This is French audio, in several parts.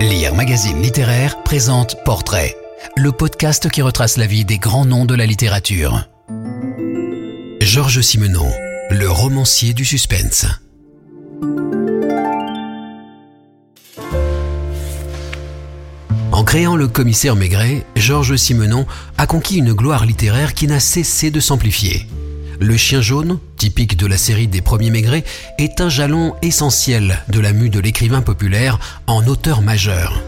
Lire Magazine Littéraire présente Portrait, le podcast qui retrace la vie des grands noms de la littérature. Georges Simenon, le romancier du suspense. En créant le commissaire Maigret, Georges Simenon a conquis une gloire littéraire qui n'a cessé de s'amplifier. Le chien jaune, typique de la série des premiers Maigret, est un jalon essentiel de la mue de l'écrivain populaire en auteur majeur.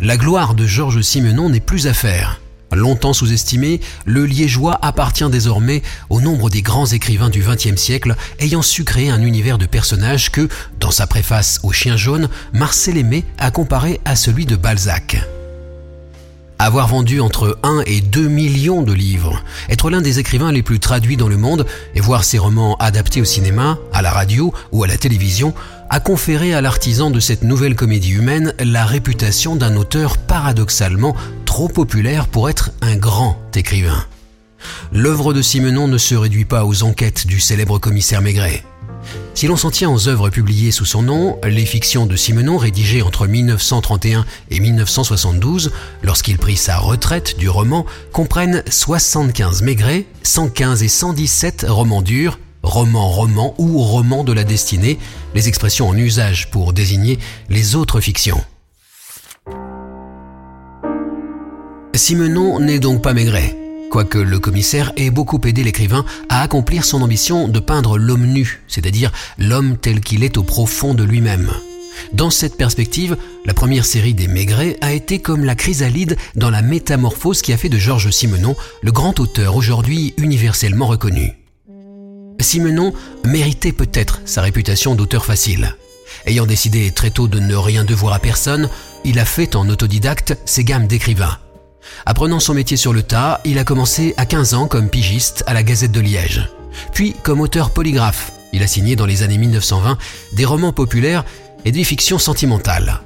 La gloire de Georges Simenon n'est plus à faire. Longtemps sous-estimé, le liégeois appartient désormais au nombre des grands écrivains du XXe siècle ayant su créer un univers de personnages que, dans sa préface au chien jaune, Marcel Aimé a comparé à celui de Balzac. Avoir vendu entre 1 et 2 millions de livres, être l'un des écrivains les plus traduits dans le monde et voir ses romans adaptés au cinéma, à la radio ou à la télévision a conféré à l'artisan de cette nouvelle comédie humaine la réputation d'un auteur paradoxalement trop populaire pour être un grand écrivain. L'œuvre de Simenon ne se réduit pas aux enquêtes du célèbre commissaire Maigret. Si l'on s'en tient aux œuvres publiées sous son nom, les fictions de Simenon rédigées entre 1931 et 1972, lorsqu'il prit sa retraite du roman, comprennent 75 Maigret, 115 et 117 romans durs, romans-romans ou romans de la destinée, les expressions en usage pour désigner les autres fictions. Simenon n'est donc pas Maigret quoique le commissaire ait beaucoup aidé l'écrivain à accomplir son ambition de peindre l'homme nu, c'est-à-dire l'homme tel qu'il est au profond de lui-même. Dans cette perspective, la première série des Maigret a été comme la chrysalide dans la métamorphose qui a fait de Georges Simenon le grand auteur aujourd'hui universellement reconnu. Simenon méritait peut-être sa réputation d'auteur facile. Ayant décidé très tôt de ne rien devoir à personne, il a fait en autodidacte ses gammes d'écrivains. Apprenant son métier sur le tas, il a commencé à 15 ans comme pigiste à la Gazette de Liège. Puis comme auteur polygraphe, il a signé dans les années 1920 des romans populaires et des fictions sentimentales.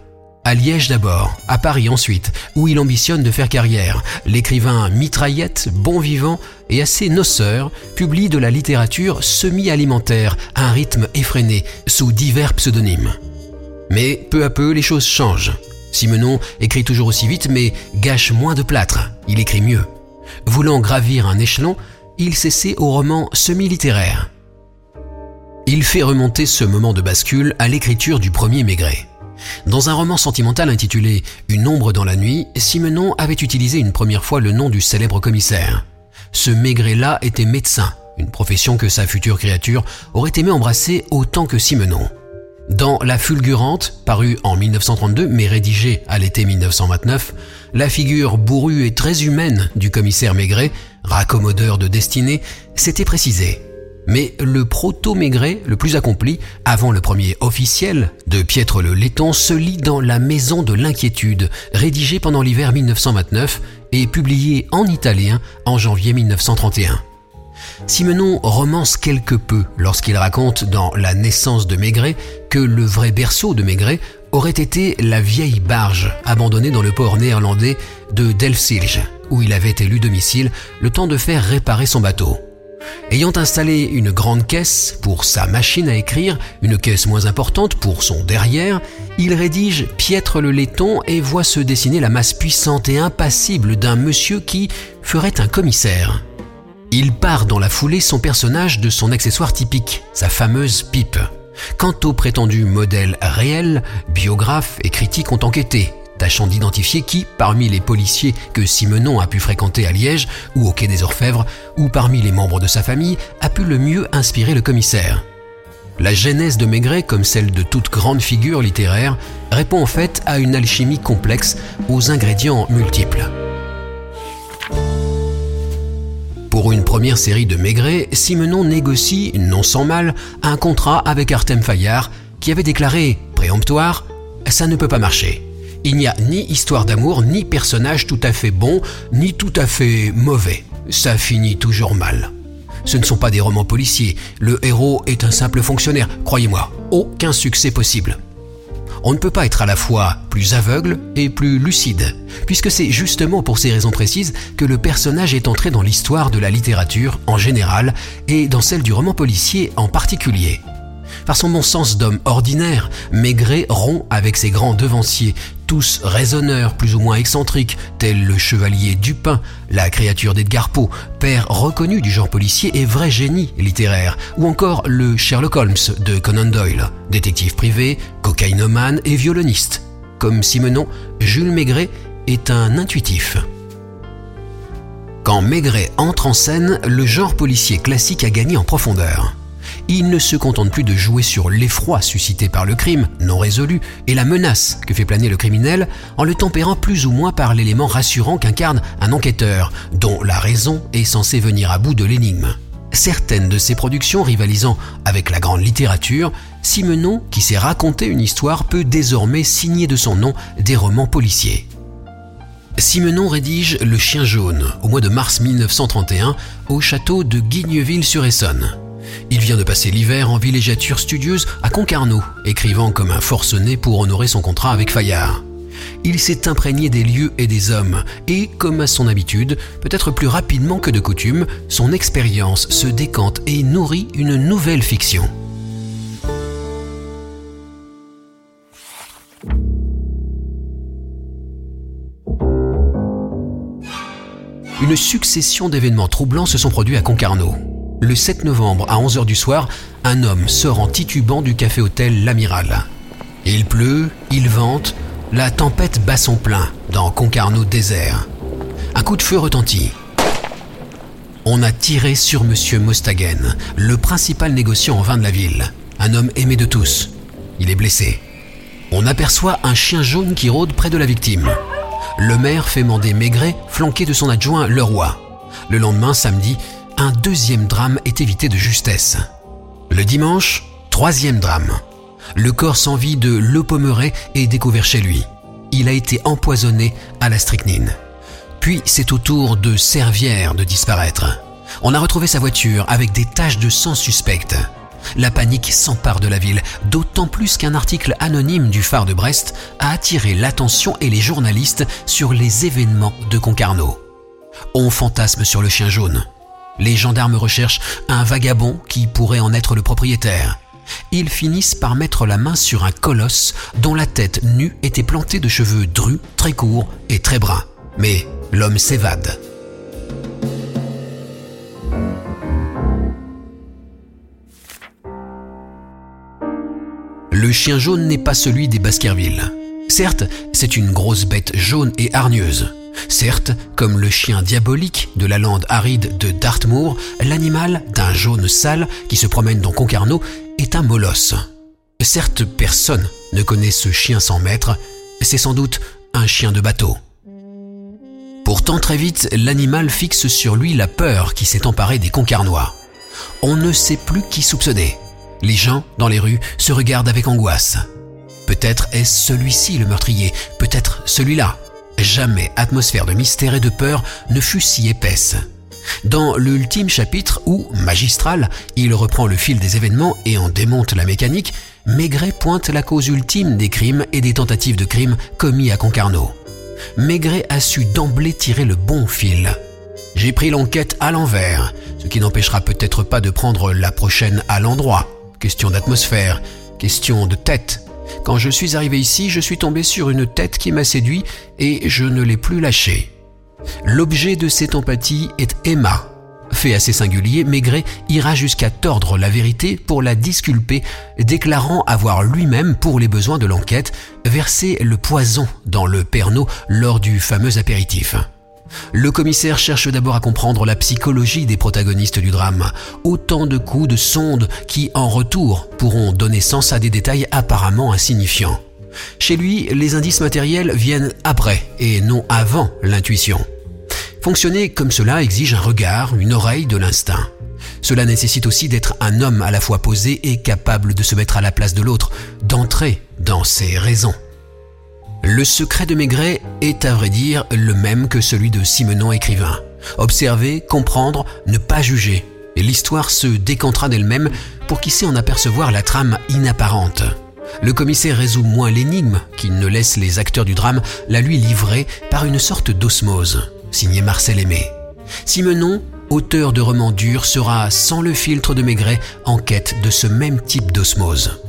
À Liège d'abord, à Paris ensuite, où il ambitionne de faire carrière, l'écrivain mitraillette, bon vivant et assez noceur publie de la littérature semi-alimentaire à un rythme effréné, sous divers pseudonymes. Mais peu à peu, les choses changent. Simenon écrit toujours aussi vite mais gâche moins de plâtre, il écrit mieux. Voulant gravir un échelon, il s'essaie au roman semi-littéraire. Il fait remonter ce moment de bascule à l'écriture du premier Maigret. Dans un roman sentimental intitulé Une ombre dans la nuit, Simenon avait utilisé une première fois le nom du célèbre commissaire. Ce Maigret-là était médecin, une profession que sa future créature aurait aimé embrasser autant que Simenon. Dans La Fulgurante, parue en 1932 mais rédigée à l'été 1929, la figure bourrue et très humaine du commissaire Maigret, raccommodeur de destinée, s'était précisée. Mais le proto-Maigret, le plus accompli, avant le premier officiel de Pietre le Letton, se lit dans La Maison de l'Inquiétude, rédigée pendant l'hiver 1929 et publiée en italien en janvier 1931. Simenon romance quelque peu lorsqu'il raconte dans La naissance de Maigret que le vrai berceau de Maigret aurait été la vieille barge abandonnée dans le port néerlandais de Delfzijl, où il avait élu domicile le temps de faire réparer son bateau. Ayant installé une grande caisse pour sa machine à écrire, une caisse moins importante pour son derrière, il rédige Piètre le laiton et voit se dessiner la masse puissante et impassible d'un monsieur qui ferait un commissaire. Il part dans la foulée son personnage de son accessoire typique, sa fameuse pipe. Quant au prétendu modèle réel, biographes et critiques ont enquêté, tâchant d'identifier qui, parmi les policiers que Simenon a pu fréquenter à Liège ou au Quai des Orfèvres, ou parmi les membres de sa famille, a pu le mieux inspirer le commissaire. La genèse de Maigret, comme celle de toute grande figure littéraire, répond en fait à une alchimie complexe aux ingrédients multiples. Pour une première série de Maigret, Simenon négocie, non sans mal, un contrat avec Artem Fayard qui avait déclaré préemptoire Ça ne peut pas marcher. Il n'y a ni histoire d'amour, ni personnage tout à fait bon, ni tout à fait mauvais. Ça finit toujours mal. Ce ne sont pas des romans policiers. Le héros est un simple fonctionnaire. Croyez-moi, aucun succès possible on ne peut pas être à la fois plus aveugle et plus lucide, puisque c'est justement pour ces raisons précises que le personnage est entré dans l'histoire de la littérature en général et dans celle du roman policier en particulier. Par son bon sens d'homme ordinaire, Maigret rompt avec ses grands devanciers, tous raisonneurs plus ou moins excentriques, tels le chevalier Dupin, la créature d'Edgar Poe, père reconnu du genre policier et vrai génie littéraire, ou encore le Sherlock Holmes de Conan Doyle, détective privé, cocaïnomane et violoniste. Comme Simenon, Jules Maigret est un intuitif. Quand Maigret entre en scène, le genre policier classique a gagné en profondeur il ne se contente plus de jouer sur l'effroi suscité par le crime non résolu et la menace que fait planer le criminel en le tempérant plus ou moins par l'élément rassurant qu'incarne un enquêteur dont la raison est censée venir à bout de l'énigme. Certaines de ses productions rivalisant avec la grande littérature, Simenon, qui s'est raconté une histoire, peut désormais signer de son nom des romans policiers. Simenon rédige Le Chien jaune au mois de mars 1931 au château de Guigneville-sur-Essonne. Il vient de passer l'hiver en villégiature studieuse à Concarneau, écrivant comme un forcené pour honorer son contrat avec Fayard. Il s'est imprégné des lieux et des hommes, et, comme à son habitude, peut-être plus rapidement que de coutume, son expérience se décante et nourrit une nouvelle fiction. Une succession d'événements troublants se sont produits à Concarneau. Le 7 novembre à 11h du soir, un homme sort en titubant du café-hôtel L'Amiral. Il pleut, il vente, la tempête bat son plein dans Concarneau désert. Un coup de feu retentit. On a tiré sur Monsieur Mostagen, le principal négociant en vin de la ville, un homme aimé de tous. Il est blessé. On aperçoit un chien jaune qui rôde près de la victime. Le maire fait mander Maigret, flanqué de son adjoint Leroy. Le lendemain, samedi, un deuxième drame est évité de justesse. Le dimanche, troisième drame. Le corps sans vie de Lepomeret est découvert chez lui. Il a été empoisonné à la strychnine. Puis c'est au tour de Servière de disparaître. On a retrouvé sa voiture avec des taches de sang suspectes. La panique s'empare de la ville, d'autant plus qu'un article anonyme du phare de Brest a attiré l'attention et les journalistes sur les événements de Concarneau. On fantasme sur le chien jaune. Les gendarmes recherchent un vagabond qui pourrait en être le propriétaire. Ils finissent par mettre la main sur un colosse dont la tête nue était plantée de cheveux drus, très courts et très bruns. Mais l'homme s'évade. Le chien jaune n'est pas celui des Baskerville. Certes, c'est une grosse bête jaune et hargneuse. Certes, comme le chien diabolique de la lande aride de Dartmoor, l'animal d'un jaune sale qui se promène dans Concarneau est un molosse. Certes, personne ne connaît ce chien sans maître, c'est sans doute un chien de bateau. Pourtant, très vite, l'animal fixe sur lui la peur qui s'est emparée des Concarnois. On ne sait plus qui soupçonner. Les gens, dans les rues, se regardent avec angoisse. Peut-être est-ce celui-ci le meurtrier, peut-être celui-là. Jamais atmosphère de mystère et de peur ne fut si épaisse. Dans l'ultime chapitre où, magistral, il reprend le fil des événements et en démonte la mécanique, Maigret pointe la cause ultime des crimes et des tentatives de crimes commis à Concarneau. Maigret a su d'emblée tirer le bon fil. J'ai pris l'enquête à l'envers, ce qui n'empêchera peut-être pas de prendre la prochaine à l'endroit. Question d'atmosphère, question de tête, quand je suis arrivé ici, je suis tombé sur une tête qui m'a séduit et je ne l'ai plus lâchée. L'objet de cette empathie est Emma. Fait assez singulier, Maigret ira jusqu'à tordre la vérité pour la disculper, déclarant avoir lui-même, pour les besoins de l'enquête, versé le poison dans le perno lors du fameux apéritif. Le commissaire cherche d'abord à comprendre la psychologie des protagonistes du drame, autant de coups de sonde qui, en retour, pourront donner sens à des détails apparemment insignifiants. Chez lui, les indices matériels viennent après et non avant l'intuition. Fonctionner comme cela exige un regard, une oreille de l'instinct. Cela nécessite aussi d'être un homme à la fois posé et capable de se mettre à la place de l'autre, d'entrer dans ses raisons. Le secret de Maigret est à vrai dire le même que celui de Simenon écrivain. Observer, comprendre, ne pas juger. Et l'histoire se décantera d'elle-même pour qui sait en apercevoir la trame inapparente. Le commissaire résout moins l'énigme qu'il ne laisse les acteurs du drame la lui livrer par une sorte d'osmose, signé Marcel Aimé. Simenon auteur de romans durs, sera sans le filtre de Maigret en quête de ce même type d'osmose.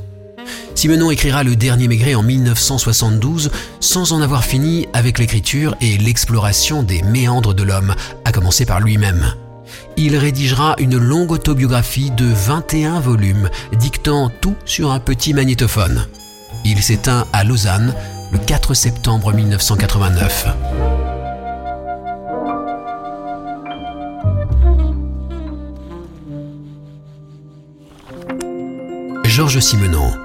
Simenon écrira le dernier Maigret en 1972 sans en avoir fini avec l'écriture et l'exploration des méandres de l'homme, à commencer par lui-même. Il rédigera une longue autobiographie de 21 volumes, dictant tout sur un petit magnétophone. Il s'éteint à Lausanne le 4 septembre 1989. Georges Simenon